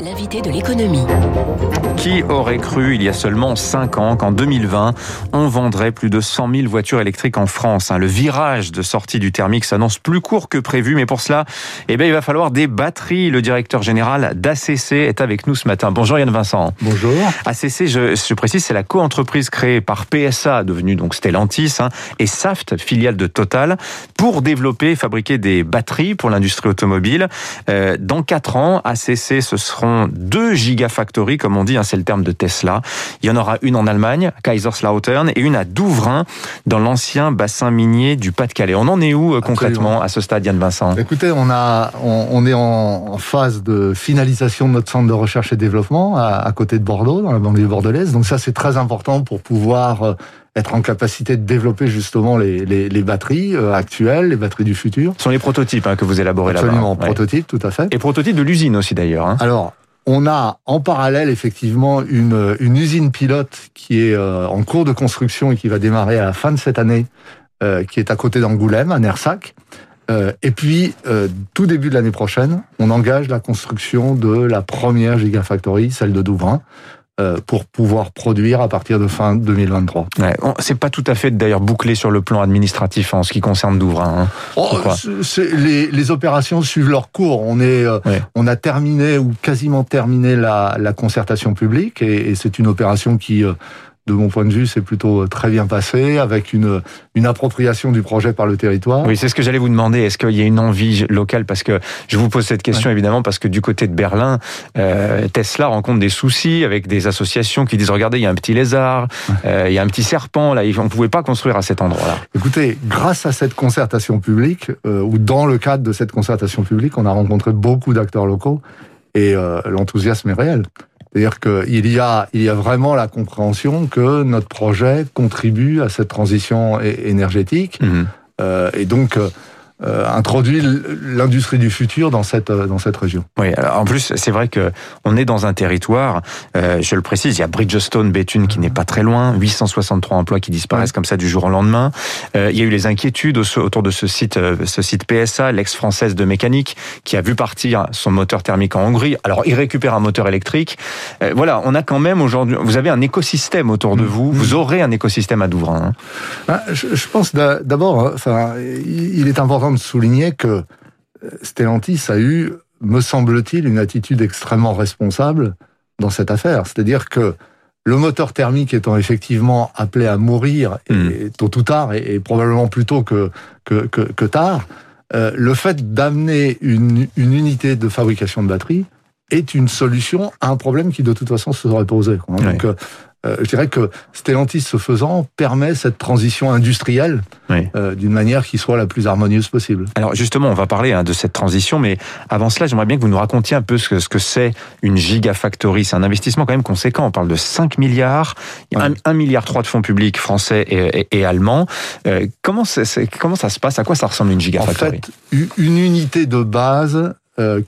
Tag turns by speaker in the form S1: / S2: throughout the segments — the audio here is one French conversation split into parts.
S1: l'invité de l'économie.
S2: Qui aurait cru il y a seulement 5 ans qu'en 2020, on vendrait plus de 100 000 voitures électriques en France hein? Le virage de sortie du thermique s'annonce plus court que prévu, mais pour cela, eh bien, il va falloir des batteries. Le directeur général d'ACC est avec nous ce matin. Bonjour Yann Vincent.
S3: Bonjour.
S2: ACC, je, je précise, c'est la co-entreprise créée par PSA, devenue donc Stellantis, hein, et Saft, filiale de Total, pour développer et fabriquer des batteries pour l'industrie automobile. Euh, dans 4 ans, ACC, ce seront deux gigafactories, comme on dit, hein, c'est le terme de Tesla. Il y en aura une en Allemagne, Kaiserslautern, et une à Douvrin, dans l'ancien bassin minier du Pas-de-Calais. On en est où euh, concrètement à ce stade, Yann Vincent?
S3: Écoutez, on, a, on, on est en, phase de finalisation de notre centre de recherche et développement à, à côté de Bordeaux, dans la banlieue bordelaise. Donc ça, c'est très important pour pouvoir euh, être en capacité de développer justement les, les, les batteries euh, actuelles, les batteries du futur.
S2: Ce sont les prototypes hein, que vous élaborez là-bas.
S3: Absolument, ouais. prototypes, tout à fait.
S2: Et prototypes de l'usine aussi d'ailleurs. Hein.
S3: Alors, on a en parallèle effectivement une, usine pilote qui est euh, en cours de construction et qui va démarrer à la fin de cette année, euh, qui est à côté d'Angoulême, à Nersac. Euh, et puis, tout début de l'année prochaine, on engage la construction de la première Gigafactory, celle de Douvrin, pour pouvoir produire à partir de fin 2023.
S2: Ouais, c'est pas tout à fait d'ailleurs bouclé sur le plan administratif en ce qui concerne Douvrin. Hein.
S3: Oh, les, les, opérations suivent leur cours. On est, euh, ouais. on a terminé ou quasiment terminé la, la concertation publique et, et c'est une opération qui euh, de mon point de vue, c'est plutôt très bien passé, avec une, une appropriation du projet par le territoire.
S2: Oui, c'est ce que j'allais vous demander. Est-ce qu'il y a une envie locale? Parce que je vous pose cette question ouais. évidemment parce que du côté de Berlin, euh, Tesla rencontre des soucis avec des associations qui disent regardez, il y a un petit lézard, ouais. euh, il y a un petit serpent là, on ne pouvait pas construire à cet endroit-là.
S3: Écoutez, grâce à cette concertation publique euh, ou dans le cadre de cette concertation publique, on a rencontré beaucoup d'acteurs locaux et euh, l'enthousiasme est réel. C'est-à-dire qu'il y a, il y a vraiment la compréhension que notre projet contribue à cette transition énergétique. Mmh. Euh, et donc, euh, introduit l'industrie du futur dans cette dans cette région.
S2: Oui, alors en plus c'est vrai que on est dans un territoire, euh, je le précise, il y a Bridgestone, Béthune qui n'est pas très loin, 863 emplois qui disparaissent ouais. comme ça du jour au lendemain. Euh, il y a eu les inquiétudes autour de ce site euh, ce site PSA, l'ex-française de mécanique, qui a vu partir son moteur thermique en Hongrie. Alors il récupère un moteur électrique. Euh, voilà, on a quand même aujourd'hui, vous avez un écosystème autour de mmh. vous. Vous aurez un écosystème à Douvrin. Hein.
S3: Ah, je, je, pense d'abord, enfin, il est important de souligner que euh, Stellantis a eu, me semble-t-il, une attitude extrêmement responsable dans cette affaire. C'est-à-dire que le moteur thermique étant effectivement appelé à mourir et, mmh. tôt ou tard, et, et, probablement plus tôt que, que, que, que tard, euh, le fait d'amener une, une unité de fabrication de batterie est une solution à un problème qui de toute façon se serait posé. Quoi. Donc, ouais. Euh, je dirais que Stellantis, ce faisant, permet cette transition industrielle oui. euh, d'une manière qui soit la plus harmonieuse possible.
S2: Alors justement, on va parler hein, de cette transition, mais avant cela, j'aimerais bien que vous nous racontiez un peu ce que ce que c'est une gigafactory. C'est un investissement quand même conséquent. On parle de 5 milliards, oui. 1, 1 milliard 3 de fonds publics français et, et, et allemands. Euh, comment, comment ça se passe? À quoi ça ressemble une gigafactory?
S3: En fait, une unité de base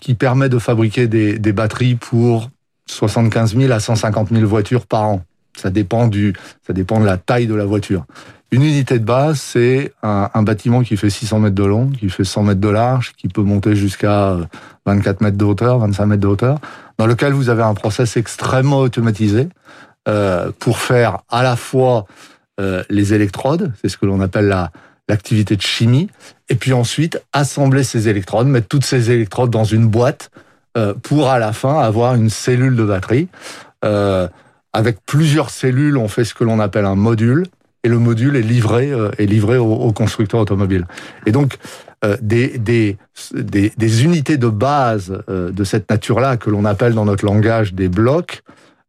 S3: qui permet de fabriquer des, des batteries pour 75 000 à 150 000 voitures par an. Ça dépend du, ça dépend de la taille de la voiture. Une unité de base, c'est un, bâtiment qui fait 600 mètres de long, qui fait 100 mètres de large, qui peut monter jusqu'à 24 mètres de hauteur, 25 mètres de hauteur, dans lequel vous avez un process extrêmement automatisé euh, pour faire à la fois euh, les électrodes, c'est ce que l'on appelle la l'activité de chimie, et puis ensuite assembler ces électrodes, mettre toutes ces électrodes dans une boîte euh, pour à la fin avoir une cellule de batterie. Euh, avec plusieurs cellules, on fait ce que l'on appelle un module, et le module est livré, euh, est livré aux constructeurs automobiles. Et donc, euh, des, des, des, des, unités de base euh, de cette nature-là, que l'on appelle dans notre langage des blocs,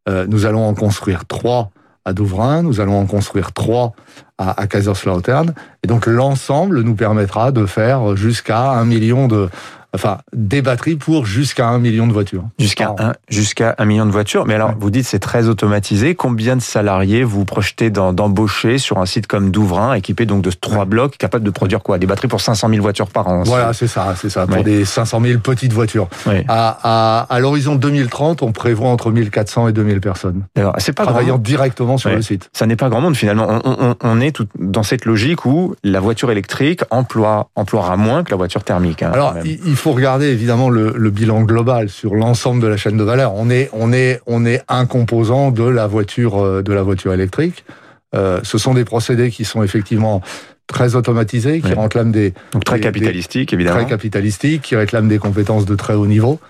S3: euh, nous allons en construire trois à Douvrin, nous allons en construire trois à, à Kaiserslautern, et donc l'ensemble nous permettra de faire jusqu'à un million de, enfin des batteries pour jusqu'à un million de voitures.
S2: Jusqu'à un, jusqu'à un million de voitures. Mais alors, ouais. vous dites c'est très automatisé. Combien de salariés vous projetez d'embaucher sur un site comme Douvrin, équipé donc de trois ouais. blocs, capable de produire quoi? Des batteries pour 500 000 voitures par an.
S3: Voilà, c'est ça, c'est ça, pour ouais. des 500 000 petites voitures. À, à, à l'horizon 2030, on prévoit entre 1400 et 2000 personnes.
S2: C'est pas
S3: travaillant
S2: grand...
S3: directement sur le site.
S2: Ça n'est pas grand monde finalement. On, on, on est tout dans cette logique où la voiture électrique emploie, emploiera moins que la voiture thermique. Hein,
S3: alors, il faut regarder évidemment le, le bilan global sur l'ensemble de la chaîne de valeur. On est, on est, on est un composant de la voiture, de la voiture électrique. Euh, ce sont des procédés qui sont effectivement très automatisés, qui réclament des...
S2: Donc très capitalistiques, évidemment.
S3: Très capitalistiques, qui réclament des compétences de très haut niveau,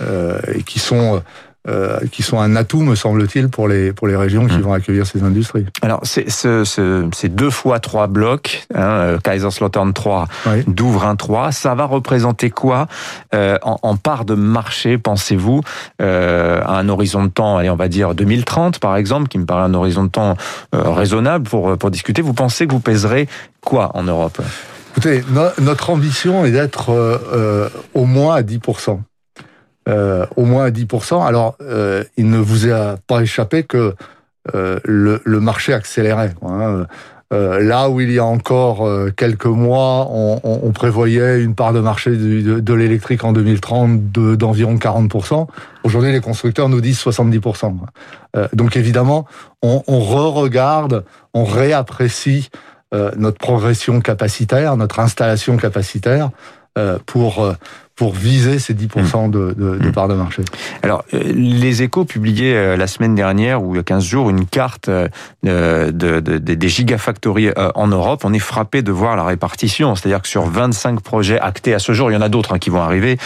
S3: euh, et qui sont euh, qui sont un atout, me semble-t-il, pour les pour les régions qui mmh. vont accueillir ces industries.
S2: Alors, c'est ce, ce, ces deux fois trois blocs, hein, euh, Kaiserslautern 3, oui. Douvrin 3, ça va représenter quoi euh, en, en, part de marché, pensez-vous, euh, à un horizon de temps, allez, on va dire 2030 par exemple, qui me paraît un horizon de temps raisonnable pour pour discuter. Vous pensez que vous pèserez quoi en Europe?
S3: Écoutez, no, notre ambition est d'être au moins à 10 euh, au moins à 10%. Alors, euh, il ne vous a pas échappé que euh, le, marché accélérait. Hein. Là où il y a encore quelques mois, on, prévoyait une part de marché de, de l'électrique en 2030 d'environ 40%. Aujourd'hui, les constructeurs nous disent 70%. Euh, donc évidemment, on, on re-regarde, on réapprécie notre progression capacitaire, notre installation capacitaire pour pour viser ces 10% de, de, de, part de marché.
S2: Alors, euh, les échos publiaient euh, la semaine dernière, ou il y a 15 jours, une carte euh, de, de, des gigafactories en Europe. On est frappé de voir la répartition, c'est-à-dire que sur 25 projets actés à ce jour, il y en a d'autres hein, qui vont arriver,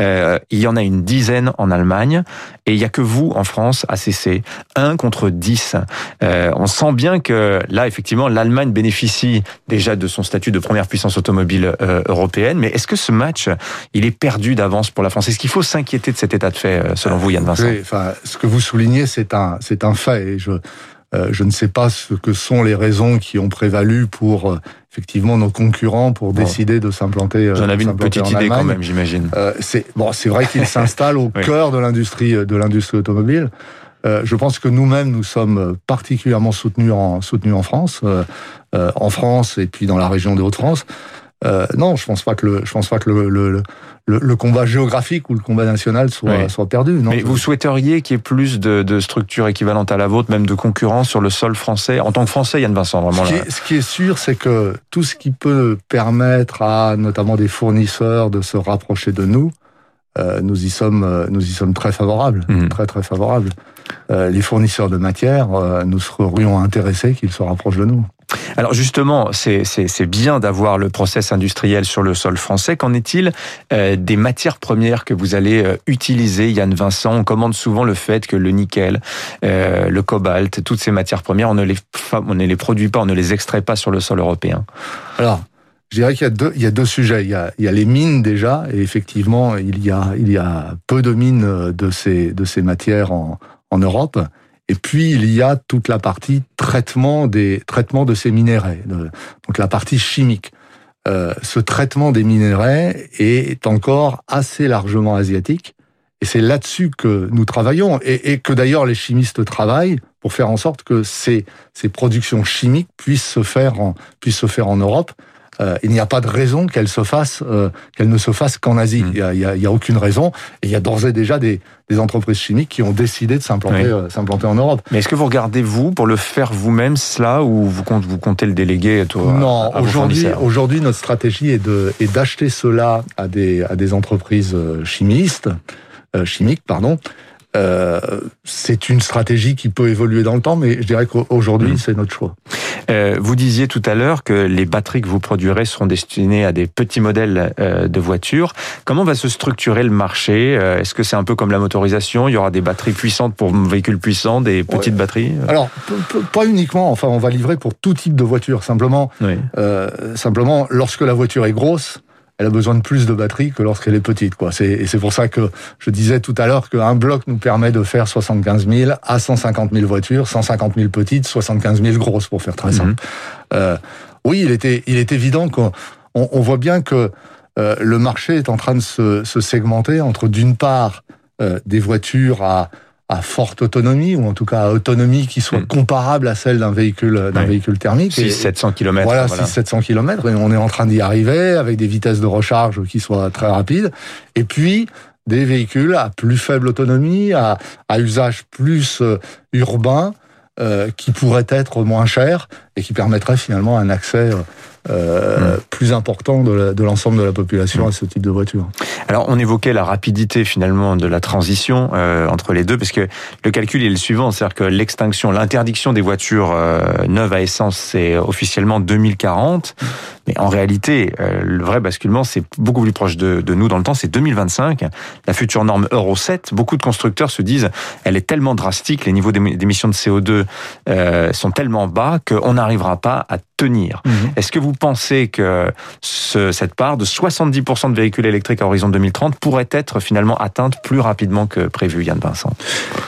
S2: euh, il y en a une dizaine en Allemagne, et il n'y a que vous, en France, ACC, 1 contre 10. Euh, on sent bien que là, effectivement, l'Allemagne bénéficie déjà de son statut de première puissance automobile euh, européenne, mais est-ce que ce match, il est perdu d'avance pour la France. Est-ce qu'il faut s'inquiéter de cet état de fait, euh, selon vous, Yann Vincent
S3: oui, enfin, Ce que vous soulignez, c'est un, c'est un fait. Et je, euh, je ne sais pas ce que sont les raisons qui ont prévalu pour euh, effectivement nos concurrents pour bon. décider de s'implanter.
S2: J'en avais une petite idée quand même, j'imagine.
S3: Euh, c'est bon, c'est vrai qu'ils s'installent au oui. cœur de l'industrie de l'industrie automobile. Euh, je pense que nous-mêmes, nous sommes particulièrement soutenus en, soutenus en France, euh, en France et puis dans la région des Hauts-de-France. Euh, non, je pense pas que le, je pense pas que le, le, le, le combat géographique ou le combat national soit, oui. soit perdu. Non,
S2: Mais vous souhaiteriez qu'il y ait plus de, de structures équivalentes à la vôtre, même de concurrence sur le sol français, en tant que Français, Yann Vincent, vraiment.
S3: Ce qui, est, ce qui est sûr, c'est que tout ce qui peut permettre à notamment des fournisseurs de se rapprocher de nous, euh, nous y sommes, euh, nous y sommes très favorables, mmh. très très favorables. Euh, les fournisseurs de matière, euh, nous serions intéressés qu'ils se rapprochent de nous.
S2: Alors justement, c'est bien d'avoir le process industriel sur le sol français. Qu'en est-il euh, des matières premières que vous allez euh, utiliser, Yann Vincent? On commande souvent le fait que le nickel, euh, le cobalt, toutes ces matières premières, on ne, les, produit pas, on ne les extrait pas sur le sol européen.
S3: Alors, je dirais qu'il y a deux, y a deux sujets. Il y a, les mines déjà, et effectivement, il y a, peu de mines de ces, matières en Europe. Et puis il y a toute la partie traitement des traitements de ces minéraux, donc la partie chimique. Euh, ce traitement des minéraux est encore assez largement asiatique, et c'est là-dessus que nous travaillons. Et, et que d'ailleurs les chimistes travaillent pour faire en sorte que ces, ces productions chimiques puissent se faire en, puissent se faire en Europe euh, il n'y a pas de raison qu'elle se fasse, euh, qu'elle ne se fasse qu'en Asie. Mmh. Il, y a, il, y a, il y a aucune raison. Et il y a d'ores et déjà des, des, entreprises chimiques qui ont décidé de s'implanter, oui. euh, s'implanter en Europe.
S2: Mais est-ce que vous regardez vous pour le faire vous-même cela ou vous comptez, vous comptez le déléguer à,
S3: Non. Aujourd'hui, aujourd'hui, notre stratégie est de, est d'acheter cela à des, à des entreprises euh, chimistes, euh, chimiques, pardon. Euh, c'est une stratégie qui peut évoluer dans le temps, mais je dirais qu'aujourd'hui, mmh. c'est notre choix.
S2: Euh, vous disiez tout à l'heure que les batteries que vous produirez seront destinées à des petits modèles euh, de voitures. Comment va se structurer le marché euh, Est-ce que c'est un peu comme la motorisation Il y aura des batteries puissantes pour véhicules puissants, des petites ouais. batteries
S3: Alors, pas uniquement. Enfin, on va livrer pour tout type de voiture. Simplement, oui. simplement, lorsque la voiture est grosse, elle a besoin de plus de batterie que lorsqu'elle est petite. Quoi. C'est, et c'est pour ça que je disais tout à l'heure qu'un bloc nous permet de faire 75 000 à 150 000 voitures, 150 000 petites, 75 000 grosses, pour faire très simple. Mm-hmm. Euh, oui, il, était, il est évident qu'on on, on voit bien que euh, le marché est en train de se, se segmenter entre, d'une part, euh, des voitures à à forte autonomie ou en tout cas à autonomie qui soit mmh. comparable à celle d'un véhicule d'un oui. véhicule thermique
S2: 6 700 km
S3: voilà, voilà. 6 700 km et on est en train d'y arriver avec des vitesses de recharge qui soient très rapides et puis des véhicules à plus faible autonomie à, à usage plus euh, urbain euh, qui pourraient être moins chers et qui permettraient finalement un accès euh, mmh. plus important de l'ensemble de, la population mmh. à ce type de voiture.
S2: Alors on évoquait la rapidité finalement de la transition euh, entre les deux, parce que le calcul est le suivant, c'est-à-dire que l'extinction, l'interdiction des voitures euh, neuves à essence, c'est officiellement 2040, mais en réalité, euh, le vrai basculement, c'est beaucoup plus proche de, de nous dans le temps, c'est 2025. La future norme Euro 7, beaucoup de constructeurs se disent, elle est tellement drastique, les niveaux d'émissions de CO2 euh, sont tellement bas qu'on n'arrivera pas à tenir. Mmh. Est-ce que vous pensez que ce, cette part de 70% de véhicules électriques à horizon 2030 pourrait être finalement atteinte plus rapidement que prévu, Yann Vincent?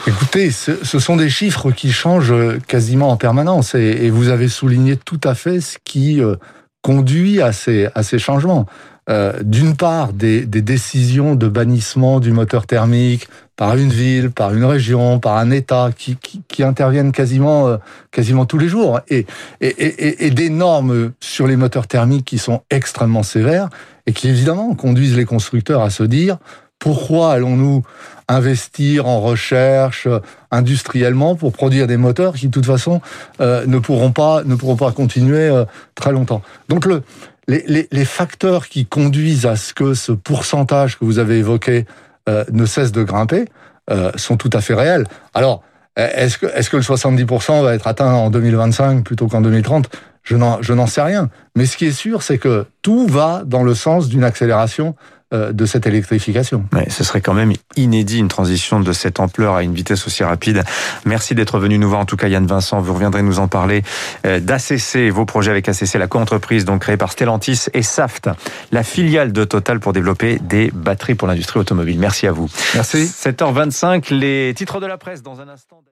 S3: Écoutez, ce, ce sont des chiffres qui changent quasiment en permanence et, et vous avez souligné tout à fait ce qui euh, conduit à ces, à ces changements. Euh, D'une part, des, des, décisions de bannissement du moteur thermique par une ville, par une région, par un État qui, qui, qui interviennent quasiment, euh, quasiment tous les jours, et, et, et, et, des normes sur les moteurs thermiques qui sont extrêmement sévères et qui évidemment conduisent les constructeurs à se dire pourquoi allons-nous investir en recherche industriellement pour produire des moteurs qui, de toute façon, euh, ne pourront pas ne pourront pas continuer euh, très longtemps. Donc le les, facteurs qui conduisent à ce que ce pourcentage que vous avez évoqué euh, ne cesse de grimper euh, sont tout à fait réels. Alors, est-ce que le 70% va être atteint en 2025 plutôt qu'en 2030 Je n'en, sais rien. Mais ce qui est sûr, c'est que tout va dans le sens d'une accélération euh, de cette électrification.
S2: Mais ce serait quand même inédit une transition de cette ampleur à une vitesse aussi rapide. Merci d'être venu nous voir en tout cas Yann Vincent, vous reviendrez nous en parler euh, d'ACC, vos projets avec ACC, la co-entreprise donc créée par Stellantis et Saft, la filiale de Total pour développer des batteries pour l'industrie automobile. Merci à vous.
S3: Merci.
S2: 7h25, les titres de la presse dans un instant.